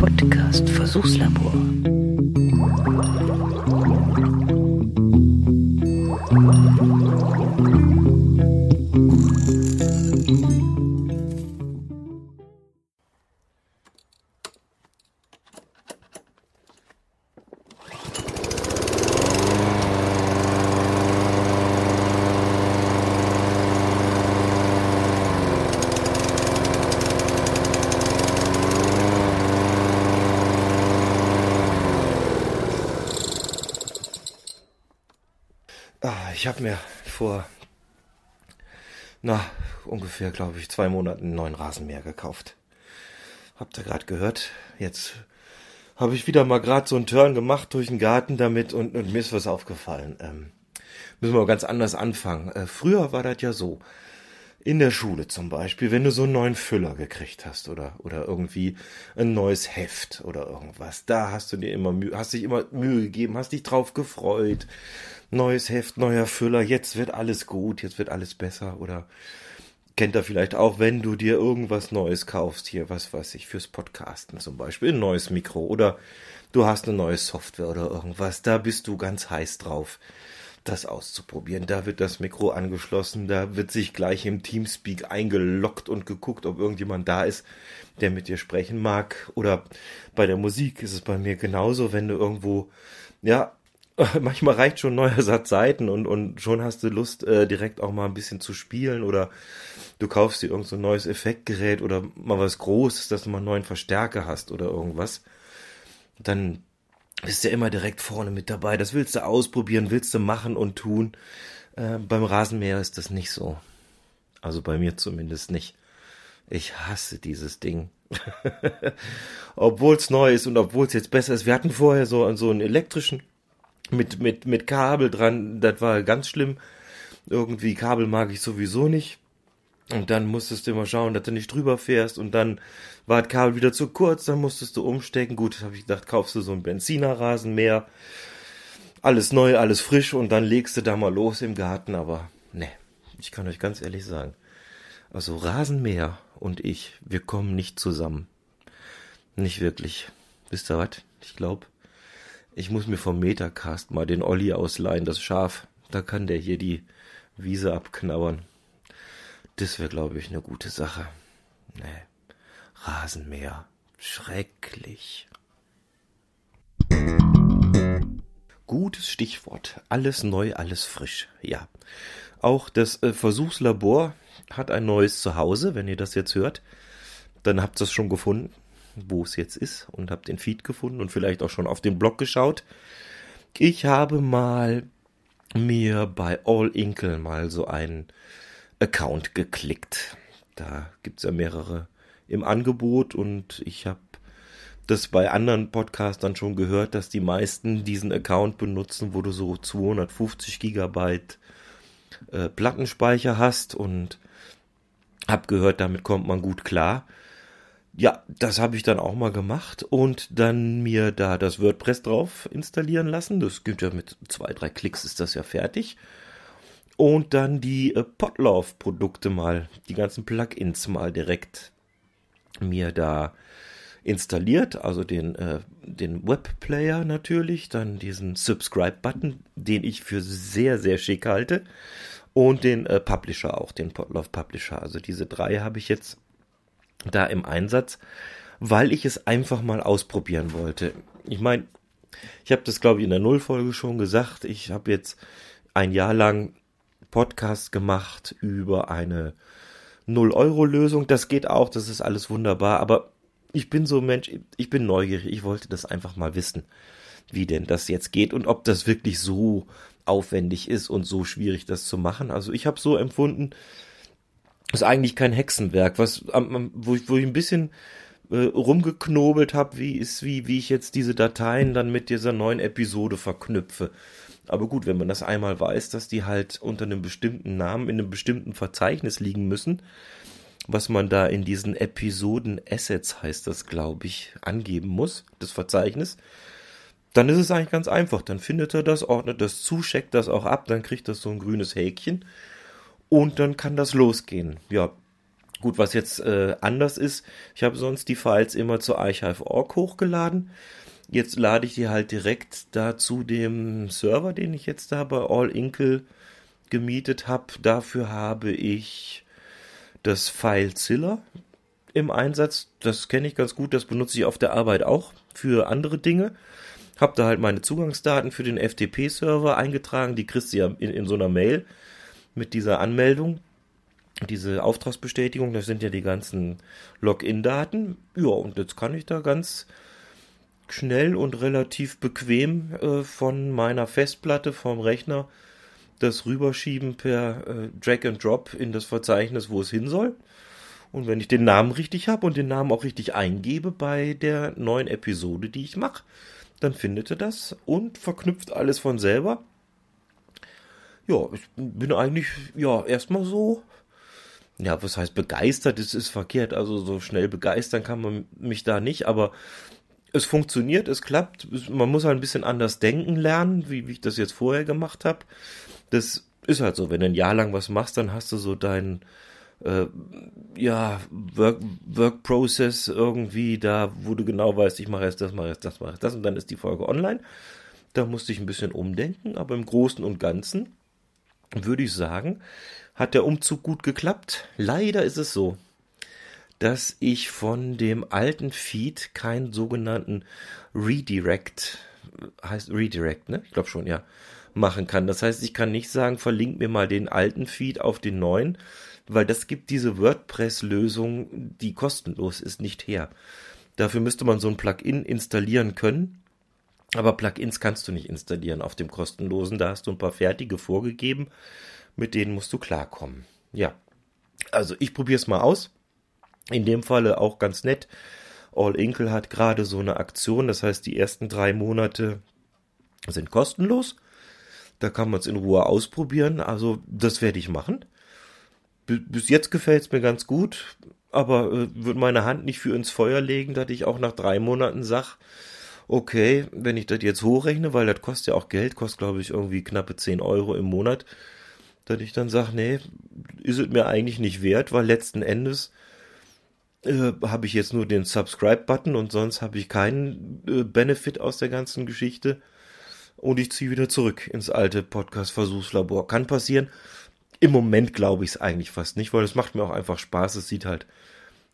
Podcast Versuchslabor. Ich habe mir vor, na, ungefähr, glaube ich, zwei Monaten einen neuen Rasenmäher gekauft. Habt ihr gerade gehört? Jetzt habe ich wieder mal gerade so einen Turn gemacht durch den Garten damit und, und mir ist was aufgefallen. Ähm, müssen wir ganz anders anfangen. Äh, früher war das ja so. In der Schule zum Beispiel, wenn du so einen neuen Füller gekriegt hast oder, oder irgendwie ein neues Heft oder irgendwas, da hast du dir immer Mühe, hast dich immer Mühe gegeben, hast dich drauf gefreut. Neues Heft, neuer Füller, jetzt wird alles gut, jetzt wird alles besser. Oder kennt er vielleicht auch, wenn du dir irgendwas Neues kaufst, hier, was weiß ich, fürs Podcasten zum Beispiel, ein neues Mikro oder du hast eine neue Software oder irgendwas, da bist du ganz heiß drauf das auszuprobieren. Da wird das Mikro angeschlossen, da wird sich gleich im Teamspeak eingeloggt und geguckt, ob irgendjemand da ist, der mit dir sprechen mag. Oder bei der Musik ist es bei mir genauso, wenn du irgendwo, ja, manchmal reicht schon ein neuer Satz Seiten und, und schon hast du Lust, äh, direkt auch mal ein bisschen zu spielen oder du kaufst dir irgend so ein neues Effektgerät oder mal was Großes, dass du mal einen neuen Verstärker hast oder irgendwas. Dann bist ja immer direkt vorne mit dabei. Das willst du ausprobieren, willst du machen und tun. Äh, beim Rasenmäher ist das nicht so. Also bei mir zumindest nicht. Ich hasse dieses Ding. obwohl es neu ist und obwohl es jetzt besser ist. Wir hatten vorher so, so einen elektrischen mit, mit, mit Kabel dran. Das war ganz schlimm. Irgendwie Kabel mag ich sowieso nicht. Und dann musstest du immer schauen, dass du nicht drüber fährst. Und dann war das Kabel wieder zu kurz, dann musstest du umstecken. Gut, habe ich gedacht, kaufst du so einen Benzinerrasenmäher. Alles neu, alles frisch und dann legst du da mal los im Garten. Aber ne, ich kann euch ganz ehrlich sagen. Also Rasenmäher und ich, wir kommen nicht zusammen. Nicht wirklich. Wisst ihr was? Ich glaube, ich muss mir vom Metacast mal den Olli ausleihen, das Schaf. Da kann der hier die Wiese abknabbern. Das wäre, glaube ich, eine gute Sache. Nee. Rasenmäher. Schrecklich. Gutes Stichwort. Alles neu, alles frisch. Ja. Auch das äh, Versuchslabor hat ein neues Zuhause. Wenn ihr das jetzt hört, dann habt ihr es schon gefunden, wo es jetzt ist und habt den Feed gefunden und vielleicht auch schon auf den Blog geschaut. Ich habe mal mir bei All Inkle mal so einen Account geklickt. Da gibt's ja mehrere im Angebot und ich habe das bei anderen Podcastern schon gehört, dass die meisten diesen Account benutzen, wo du so 250 Gigabyte äh, Plattenspeicher hast und hab gehört, damit kommt man gut klar. Ja, das habe ich dann auch mal gemacht und dann mir da das WordPress drauf installieren lassen. Das gibt ja mit zwei, drei Klicks ist das ja fertig und dann die äh, Potlauf-Produkte mal, die ganzen Plugins mal direkt mir da installiert, also den, äh, den Webplayer natürlich, dann diesen Subscribe-Button, den ich für sehr, sehr schick halte und den äh, Publisher auch, den Potlauf Publisher. Also diese drei habe ich jetzt da im Einsatz, weil ich es einfach mal ausprobieren wollte. Ich meine, ich habe das glaube ich in der Nullfolge schon gesagt, ich habe jetzt ein Jahr lang Podcast gemacht über eine 0-Euro-Lösung. Das geht auch, das ist alles wunderbar, aber ich bin so ein Mensch, ich bin neugierig, ich wollte das einfach mal wissen, wie denn das jetzt geht und ob das wirklich so aufwendig ist und so schwierig, das zu machen. Also ich habe so empfunden, ist eigentlich kein Hexenwerk, was wo ich, wo ich ein bisschen äh, rumgeknobelt habe, wie wie wie ich jetzt diese Dateien dann mit dieser neuen Episode verknüpfe. Aber gut, wenn man das einmal weiß, dass die halt unter einem bestimmten Namen in einem bestimmten Verzeichnis liegen müssen, was man da in diesen Episoden Assets heißt das, glaube ich, angeben muss, das Verzeichnis, dann ist es eigentlich ganz einfach. Dann findet er das, ordnet das zu, checkt das auch ab, dann kriegt das so ein grünes Häkchen und dann kann das losgehen. Ja, Gut, was jetzt äh, anders ist, ich habe sonst die Files immer zur Archive.org hochgeladen. Jetzt lade ich die halt direkt da zu dem Server, den ich jetzt da bei All Inkle gemietet habe. Dafür habe ich das FileZilla im Einsatz. Das kenne ich ganz gut, das benutze ich auf der Arbeit auch für andere Dinge. Hab da halt meine Zugangsdaten für den FTP-Server eingetragen, die kriegst du ja in, in so einer Mail mit dieser Anmeldung diese Auftragsbestätigung, das sind ja die ganzen Login-Daten. Ja, und jetzt kann ich da ganz schnell und relativ bequem äh, von meiner Festplatte vom Rechner das rüberschieben per äh, Drag and Drop in das Verzeichnis, wo es hin soll. Und wenn ich den Namen richtig habe und den Namen auch richtig eingebe bei der neuen Episode, die ich mache, dann findet er das und verknüpft alles von selber. Ja, ich bin eigentlich ja erstmal so ja, was heißt begeistert, das ist verkehrt. Also so schnell begeistern kann man mich da nicht, aber es funktioniert, es klappt. Man muss halt ein bisschen anders denken lernen, wie, wie ich das jetzt vorher gemacht habe. Das ist halt so, wenn du ein Jahr lang was machst, dann hast du so deinen äh, ja, Work, Work Process irgendwie da, wo du genau weißt, ich mache jetzt das, mache jetzt das, mache jetzt das und dann ist die Folge online. Da musste ich ein bisschen umdenken, aber im Großen und Ganzen würde ich sagen, hat der Umzug gut geklappt. Leider ist es so, dass ich von dem alten Feed keinen sogenannten Redirect, heißt Redirect, ne? Ich glaube schon, ja, machen kann. Das heißt, ich kann nicht sagen, verlink mir mal den alten Feed auf den neuen, weil das gibt diese WordPress-Lösung, die kostenlos ist, nicht her. Dafür müsste man so ein Plugin installieren können. Aber Plugins kannst du nicht installieren auf dem kostenlosen. Da hast du ein paar fertige vorgegeben mit denen musst du klarkommen. Ja, also ich probiere es mal aus. In dem Falle auch ganz nett. All Inkle hat gerade so eine Aktion, das heißt, die ersten drei Monate sind kostenlos. Da kann man es in Ruhe ausprobieren. Also, das werde ich machen. Bis jetzt gefällt es mir ganz gut, aber äh, würde meine Hand nicht für ins Feuer legen, dass ich auch nach drei Monaten sage, okay, wenn ich das jetzt hochrechne, weil das kostet ja auch Geld, kostet glaube ich irgendwie knappe 10 Euro im Monat, dass ich dann sage, nee, ist es mir eigentlich nicht wert, weil letzten Endes äh, habe ich jetzt nur den Subscribe-Button und sonst habe ich keinen äh, Benefit aus der ganzen Geschichte. Und ich ziehe wieder zurück ins alte Podcast-Versuchslabor. Kann passieren. Im Moment glaube ich es eigentlich fast nicht, weil es macht mir auch einfach Spaß. Es sieht halt,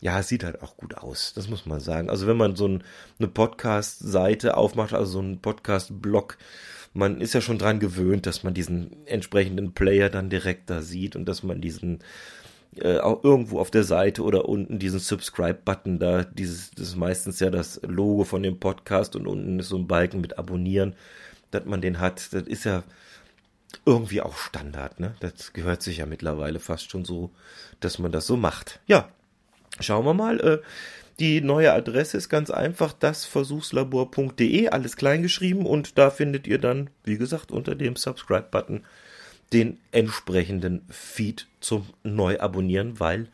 ja, es sieht halt auch gut aus. Das muss man sagen. Also wenn man so ein, eine Podcast-Seite aufmacht, also so ein Podcast-Blog, man ist ja schon dran gewöhnt, dass man diesen entsprechenden Player dann direkt da sieht und dass man diesen äh, auch irgendwo auf der Seite oder unten diesen Subscribe-Button da, dieses, das ist meistens ja das Logo von dem Podcast und unten ist so ein Balken mit Abonnieren, dass man den hat. Das ist ja irgendwie auch Standard, ne? Das gehört sich ja mittlerweile fast schon so, dass man das so macht. Ja, schauen wir mal. Äh, die neue Adresse ist ganz einfach dasversuchslabor.de, alles kleingeschrieben und da findet ihr dann, wie gesagt, unter dem Subscribe-Button den entsprechenden Feed zum Neuabonnieren, weil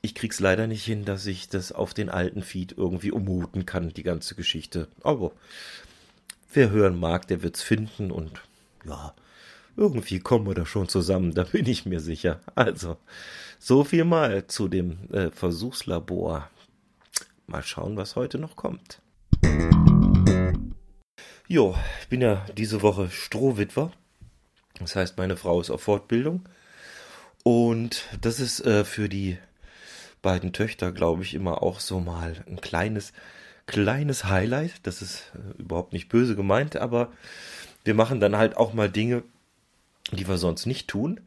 ich krieg's leider nicht hin, dass ich das auf den alten Feed irgendwie ummuten kann, die ganze Geschichte. Aber wer hören mag, der wird's finden und ja, irgendwie kommen wir da schon zusammen, da bin ich mir sicher. Also, so viel mal zu dem äh, Versuchslabor. Mal schauen, was heute noch kommt. Jo, ich bin ja diese Woche Strohwitwer. Das heißt, meine Frau ist auf Fortbildung. Und das ist äh, für die beiden Töchter, glaube ich, immer auch so mal ein kleines, kleines Highlight. Das ist äh, überhaupt nicht böse gemeint, aber wir machen dann halt auch mal Dinge, die wir sonst nicht tun,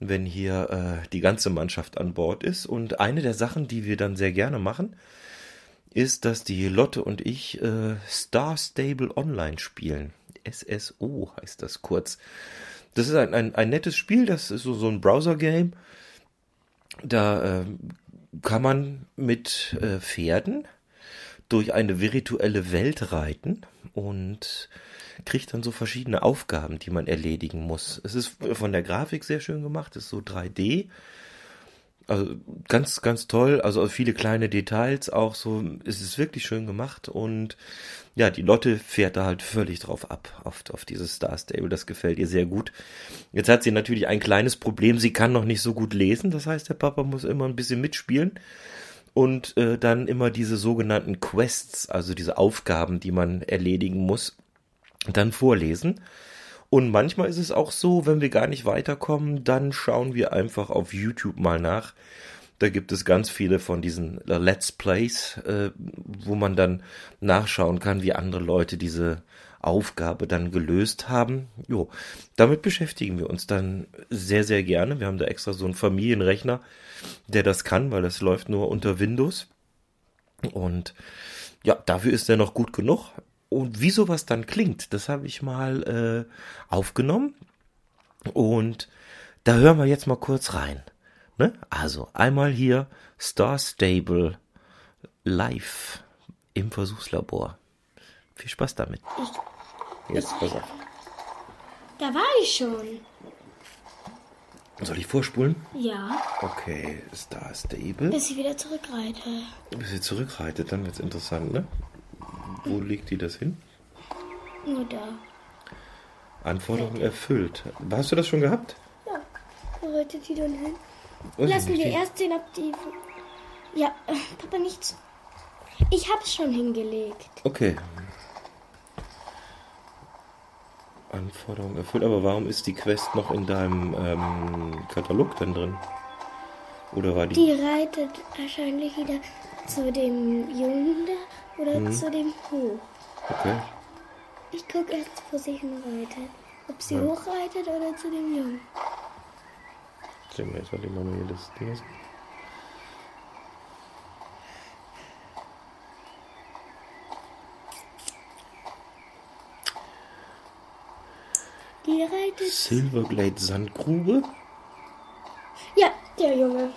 wenn hier äh, die ganze Mannschaft an Bord ist. Und eine der Sachen, die wir dann sehr gerne machen, ist, dass die Lotte und ich äh, Star Stable Online spielen. SSO heißt das kurz. Das ist ein, ein, ein nettes Spiel, das ist so, so ein Browser-Game. Da äh, kann man mit äh, Pferden durch eine virtuelle Welt reiten und kriegt dann so verschiedene Aufgaben, die man erledigen muss. Es ist von der Grafik sehr schön gemacht, ist so 3D Also ganz, ganz toll. Also viele kleine Details auch so. Es ist wirklich schön gemacht und ja, die Lotte fährt da halt völlig drauf ab, auf, auf dieses Star Stable. Das gefällt ihr sehr gut. Jetzt hat sie natürlich ein kleines Problem. Sie kann noch nicht so gut lesen. Das heißt, der Papa muss immer ein bisschen mitspielen und äh, dann immer diese sogenannten Quests, also diese Aufgaben, die man erledigen muss, dann vorlesen. Und manchmal ist es auch so, wenn wir gar nicht weiterkommen, dann schauen wir einfach auf YouTube mal nach. Da gibt es ganz viele von diesen Let's Plays, äh, wo man dann nachschauen kann, wie andere Leute diese Aufgabe dann gelöst haben. Jo, damit beschäftigen wir uns dann sehr, sehr gerne. Wir haben da extra so einen Familienrechner, der das kann, weil das läuft nur unter Windows. Und ja, dafür ist er noch gut genug. Und wie sowas dann klingt, das habe ich mal äh, aufgenommen. Und da hören wir jetzt mal kurz rein. Ne? Also einmal hier Star Stable live im Versuchslabor. Viel Spaß damit. Jetzt pass auf. Da war ich schon. Soll ich vorspulen? Ja, Okay, Star Stable. bis ich wieder zurückreite. Bis sie zurückreitet, dann wird's interessant, ne? Wo legt die das hin? Nur da. Anforderung erfüllt. Hast du das schon gehabt? Ja, wo reitet die dann hin? Ich Lassen wir erst sehen, ob die. Ja, äh, Papa, nichts. Ich hab's schon hingelegt. Okay. Anforderung erfüllt, aber warum ist die Quest noch in deinem ähm, Katalog dann drin? Oder war die. Die reitet wahrscheinlich wieder zu dem Jungen da oder Mhm. zu dem Hoch. Okay. Ich guck erst, wo sie hinreitet. Ob sie Ja. hochreitet oder zu dem Jungen. Sehen wir jetzt mal die Mama hier das Ding ist. Die reitet. Silverglade Sandgrube. Ja, der Junge.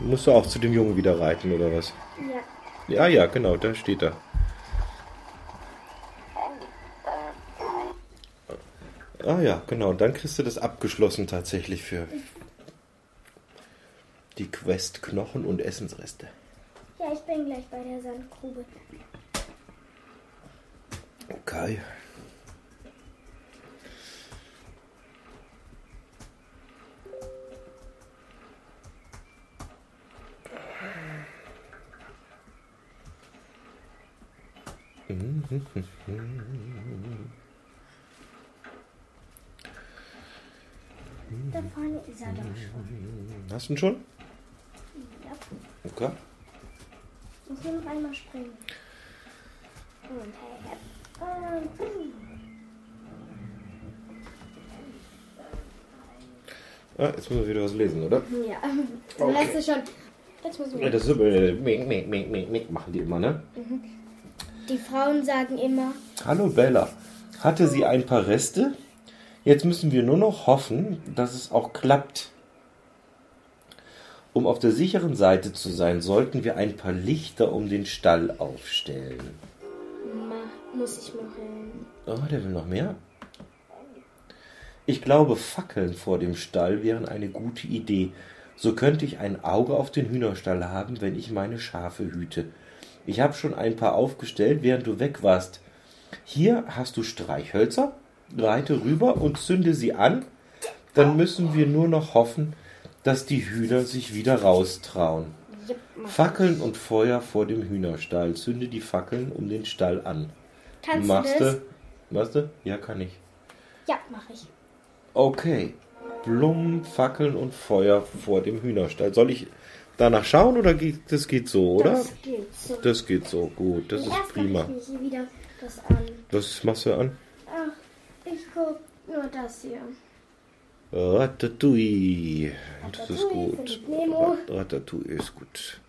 Musst du auch zu dem Jungen wieder reiten, oder was? Ja. Ja, ja, genau, da steht er. Ah ja, genau, dann kriegst du das abgeschlossen tatsächlich für die Quest Knochen und Essensreste. Ja, ich bin gleich bei der Sandgrube. Okay. Da vorne ist er doch schon. Hast du ihn schon? Ja. Okay. Muss nur noch einmal springen. Und hey, und boom. Ah, jetzt müssen wir wieder was lesen, oder? Ja, du Okay. lässt es schon. Jetzt müssen Ja, wir. das ist so, äh, mink, mink, mink, mink, mink, machen die immer, ne? Die Frauen sagen immer, Hallo Bella. Hatte sie ein paar Reste? Jetzt müssen wir nur noch hoffen, dass es auch klappt. Um auf der sicheren Seite zu sein, sollten wir ein paar Lichter um den Stall aufstellen. Ma, muss ich machen. Oh, der will noch mehr? Ich glaube, Fackeln vor dem Stall wären eine gute Idee. So könnte ich ein Auge auf den Hühnerstall haben, wenn ich meine Schafe hüte. Ich habe schon ein paar aufgestellt, während du weg warst. Hier hast du Streichhölzer, reite rüber und zünde sie an. Dann müssen wir nur noch hoffen, dass die Hühner sich wieder raustrauen. Fackeln und Feuer vor dem Hühnerstall. Zünde die Fackeln um den Stall an. Kannst Machst du das? Machst du? Ja, kann ich. Ja, mach ich. Okay. Blumen, Fackeln und Feuer vor dem Hühnerstall. Soll ich danach schauen oder geht das geht so, oder? Das geht so. Das geht so, gut. Das ist prima. das an. Was machst du an? Ach, ich guck nur das hier. Ratatouille. Das ist gut. Ratatouille ist gut.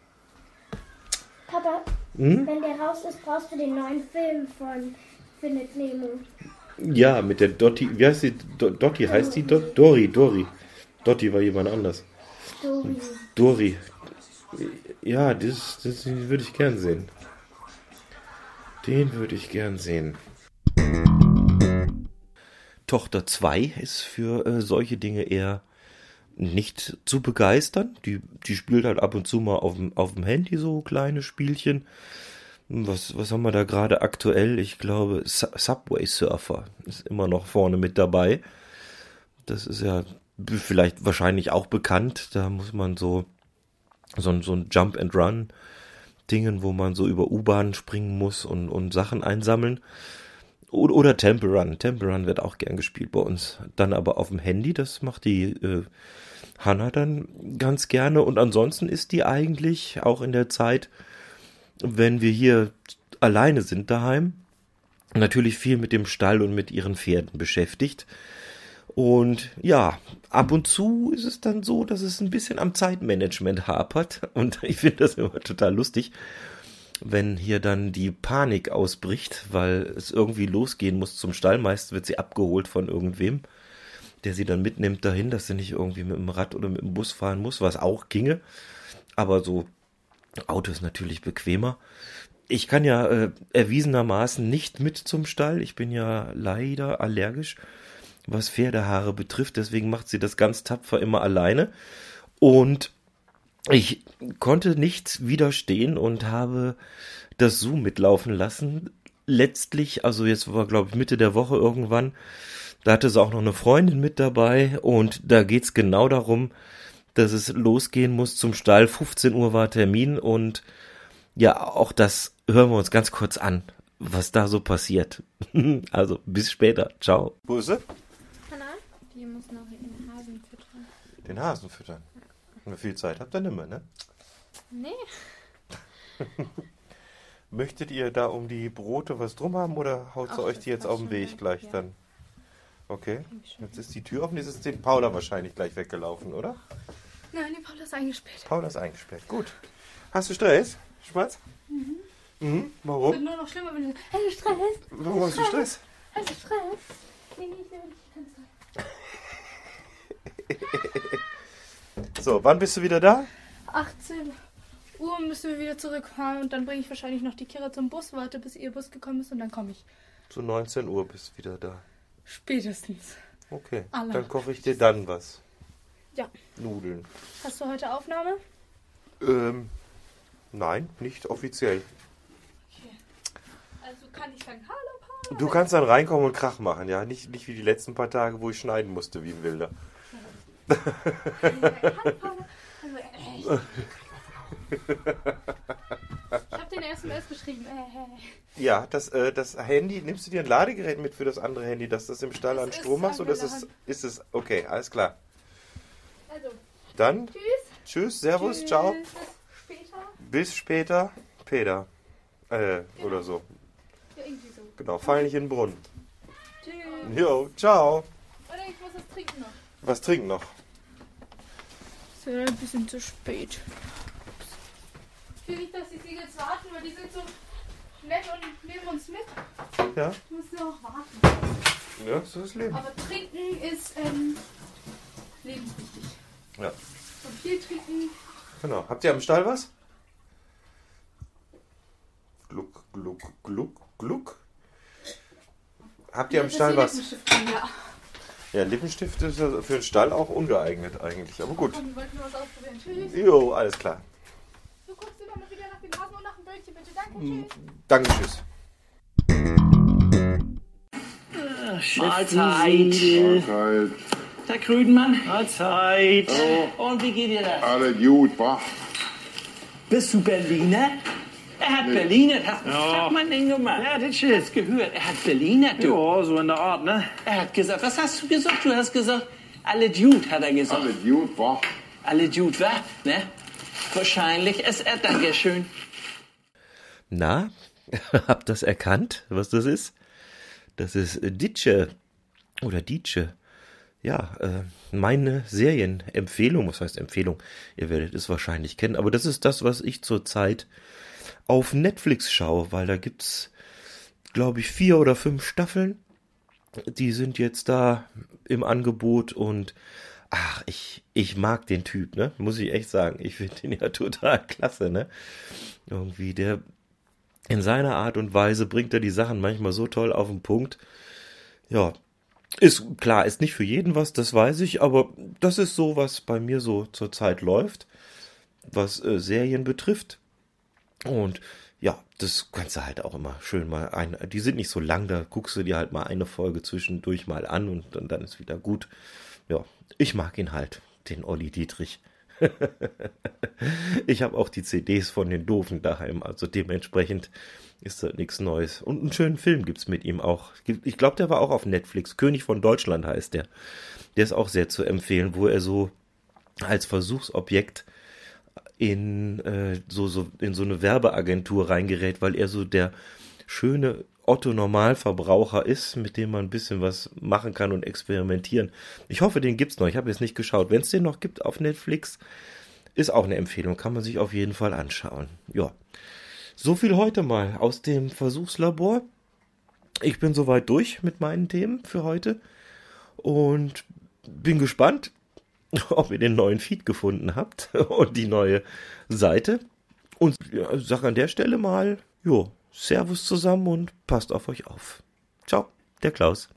Papa, Hm? wenn der raus ist, brauchst du den neuen Film von Findet Nemo. Ja, mit der Dotti. Wie heißt die? Do, Dotti heißt die? Do, Dori, Dori. Dotti war jemand anders. Story. Dori. Ja, das, das würde ich gern sehen. Den würde ich gern sehen. Tochter 2 ist für äh, solche Dinge eher nicht zu begeistern. Die, die spielt halt ab und zu mal auf dem, Handy so kleine Spielchen. Was, was haben wir da gerade aktuell? Ich glaube, Subway Surfer ist immer noch vorne mit dabei. Das ist ja vielleicht wahrscheinlich auch bekannt. Da muss man so, so, so ein Jump and Run Dingen, wo man so über U-Bahnen springen muss und, und Sachen einsammeln. Oder, oder Temple Run. Temple Run wird auch gern gespielt bei uns. Dann aber auf dem Handy, das macht die äh, Hanna dann ganz gerne. Und ansonsten ist die eigentlich auch in der Zeit, wenn wir hier alleine sind daheim, natürlich viel mit dem Stall und mit ihren Pferden beschäftigt. Und ja, ab und zu ist es dann so, dass es ein bisschen am Zeitmanagement hapert. Und ich finde das immer total lustig, wenn hier dann die Panik ausbricht, weil es irgendwie losgehen muss zum Stall. Meist wird sie abgeholt von irgendwem, der sie dann mitnimmt dahin, dass sie nicht irgendwie mit dem Rad oder mit dem Bus fahren muss, was auch ginge. Aber so Auto ist natürlich bequemer. Ich kann ja äh, erwiesenermaßen nicht mit zum Stall. Ich bin ja leider allergisch, was Pferdehaare betrifft. Deswegen macht sie das ganz tapfer immer alleine. Und ich konnte nicht widerstehen und habe das Zoom mitlaufen lassen. Letztlich, also jetzt war glaube ich Mitte der Woche irgendwann, da hatte sie auch noch eine Freundin mit dabei und da geht's genau darum, dass es losgehen muss zum Stall. 15 Uhr war Termin und ja, auch das hören wir uns ganz kurz an, was da so passiert. also bis später. Ciao. Busse? Die muss noch den Hasen füttern. Den Hasen füttern. Und viel Zeit habt ihr nimmer, ne? Nee. Möchtet ihr da um die Brote was drum haben oder haut Ach, euch die jetzt auf schon Weg weg, gleich ja. dann? Okay. Jetzt ist die Tür offen, jetzt ist den Paula wahrscheinlich gleich weggelaufen, oder? Nein, die Paula ist eingesperrt. Paula ist eingesperrt. Gut. Hast du Stress, Schmatz? Mhm. Mhm. Wird Warum? nur noch schlimmer, wenn du Hey, Stress! Warum hast du Stress? Hast du Stress? Nee, nee, ich will nicht tanzen. So, wann bist du wieder da? 18 Uhr müssen wir wieder zurückfahren und dann bringe ich wahrscheinlich noch die Kira zum Bus, warte bis ihr Bus gekommen ist und dann komme ich. Zu 19 Uhr bist du wieder da. Spätestens. Okay. Aller. Dann koche ich dir dann was. Ja. Nudeln. Hast du heute Aufnahme? Ähm, nein, nicht offiziell. Okay. Also kann ich sagen, hallo Paula. Du kannst dann reinkommen und Krach machen, ja? Nicht, nicht wie die letzten paar Tage, wo ich schneiden musste wie ein Wilder. Hallo Paula. Also, echt. Ich habe den SMS geschrieben. Äh, äh. Ja, das, äh, das Handy, nimmst du dir ein Ladegerät mit für das andere Handy, dass das im Stall Das an Strom machst? Oder ist es, ist es, okay, alles klar. Also, Dann, tschüss. tschüss, servus, Tschüss. ciao. Bis später. Bis später, Peter. Äh, oder so. Ja, irgendwie so. Genau, fall nicht in den Brunnen. Tschüss. Jo, ciao. Oder ich muss was trinken noch. Was trinken noch? Ist ja ein bisschen zu spät. Ich will nicht, dass die Siegel jetzt warten, weil die sind so nett und nehmen uns mit. Ja? Ich muss nur noch warten. Ja, so ist das Leben. Aber trinken ist ähm, lebenswichtig. Ja, Und viel trinken. genau. Habt ihr am Stall was? Gluck, gluck, gluck, gluck. Habt ihr am Das Stall was? die Ja. Ja, Lippenstift ist für den Stall auch ungeeignet eigentlich, aber gut. Wir wollten nur was ausprobieren. Tschüss. Jo, alles klar. Du guckst immer mal wieder nach dem Hasen und nach dem Brötchen, bitte. Danke, Hm. tschüss. Danke, tschüss. Mahlzeit. Mahlzeit. Herr Krüdenmann. Mahlzeit. Und wie geht dir das? Alles gut, wa? Bist du Berliner? Er hat Berliner. Was hat man denn gemacht? Ja, das ist gehört. Er hat Berliner, du. Ja, so in der Art, ne? Er hat gesagt, was hast du gesagt? Du hast gesagt, alle Dude, hat er gesagt. Alles gut, wa? Alle Dude, was? Ne? Wahrscheinlich ist er. Dankeschön. Na, habt das erkannt, was das ist? Das ist Ditsche oder Dietsche. Ja, äh, meine Serienempfehlung, was heißt Empfehlung? Ihr werdet es wahrscheinlich kennen, aber das ist das, was ich zurzeit auf Netflix schaue, weil da gibt's, glaube ich, vier oder fünf Staffeln. Die sind jetzt da im Angebot und ach, ich, ich mag den Typ, ne? Muss ich echt sagen. Ich finde ihn ja total klasse, ne? Irgendwie, der in seiner Art und Weise bringt er die Sachen manchmal so toll auf den Punkt. Ja, Ist klar, ist nicht für jeden was, das weiß ich, aber das ist so, was bei mir so zurzeit läuft, was äh, Serien betrifft. Und ja, das kannst du halt auch immer schön mal ein. Die sind nicht so lang, da guckst du dir halt mal eine Folge zwischendurch mal an und, und dann ist wieder gut. Ja, ich mag ihn halt, den Olli Dietrich. ich habe auch die CDs von den Doofen daheim, also dementsprechend ist das nichts Neues. Und einen schönen Film gibt's mit ihm auch. Ich glaube, der war auch auf Netflix. König von Deutschland heißt der. Der ist auch sehr zu empfehlen, wo er so als Versuchsobjekt in äh, so, so in so eine Werbeagentur reingerät, weil er so der schöne Otto Normalverbraucher ist, mit dem man ein bisschen was machen kann und experimentieren. Ich hoffe, den gibt's noch. Ich habe jetzt nicht geschaut. Wenn es den noch gibt auf Netflix, ist auch eine Empfehlung, kann man sich auf jeden Fall anschauen. Ja. So viel heute mal aus dem Versuchslabor. Ich bin soweit durch mit meinen Themen für heute und bin gespannt, ob ihr den neuen Feed gefunden habt und die neue Seite. Und sag an der Stelle mal, jo, Servus zusammen und passt auf euch auf. Ciao, der Klaus.